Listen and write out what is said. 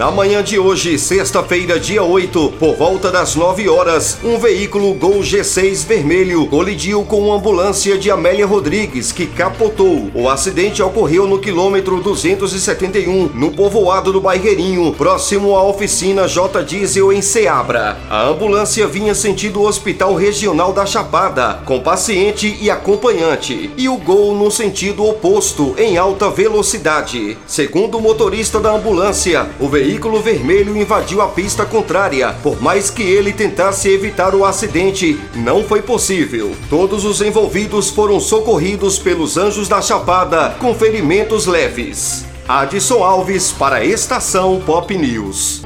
Na manhã de hoje, sexta-feira, dia 8, por volta das 9 horas, um veículo Gol G6 vermelho colidiu com uma ambulância de Amélia Rodrigues, que capotou. O acidente ocorreu no quilômetro 271, no povoado do Bairreirinho, próximo à oficina J Diesel em Ceabra. A ambulância vinha sentido o Hospital Regional da Chapada, com paciente e acompanhante, e o Gol no sentido oposto, em alta velocidade. Segundo o motorista da ambulância, o veículo vermelho invadiu a pista contrária. Por mais que ele tentasse evitar o acidente, não foi possível. Todos os envolvidos foram socorridos pelos anjos da Chapada com ferimentos leves. Adson Alves para a Estação Pop News.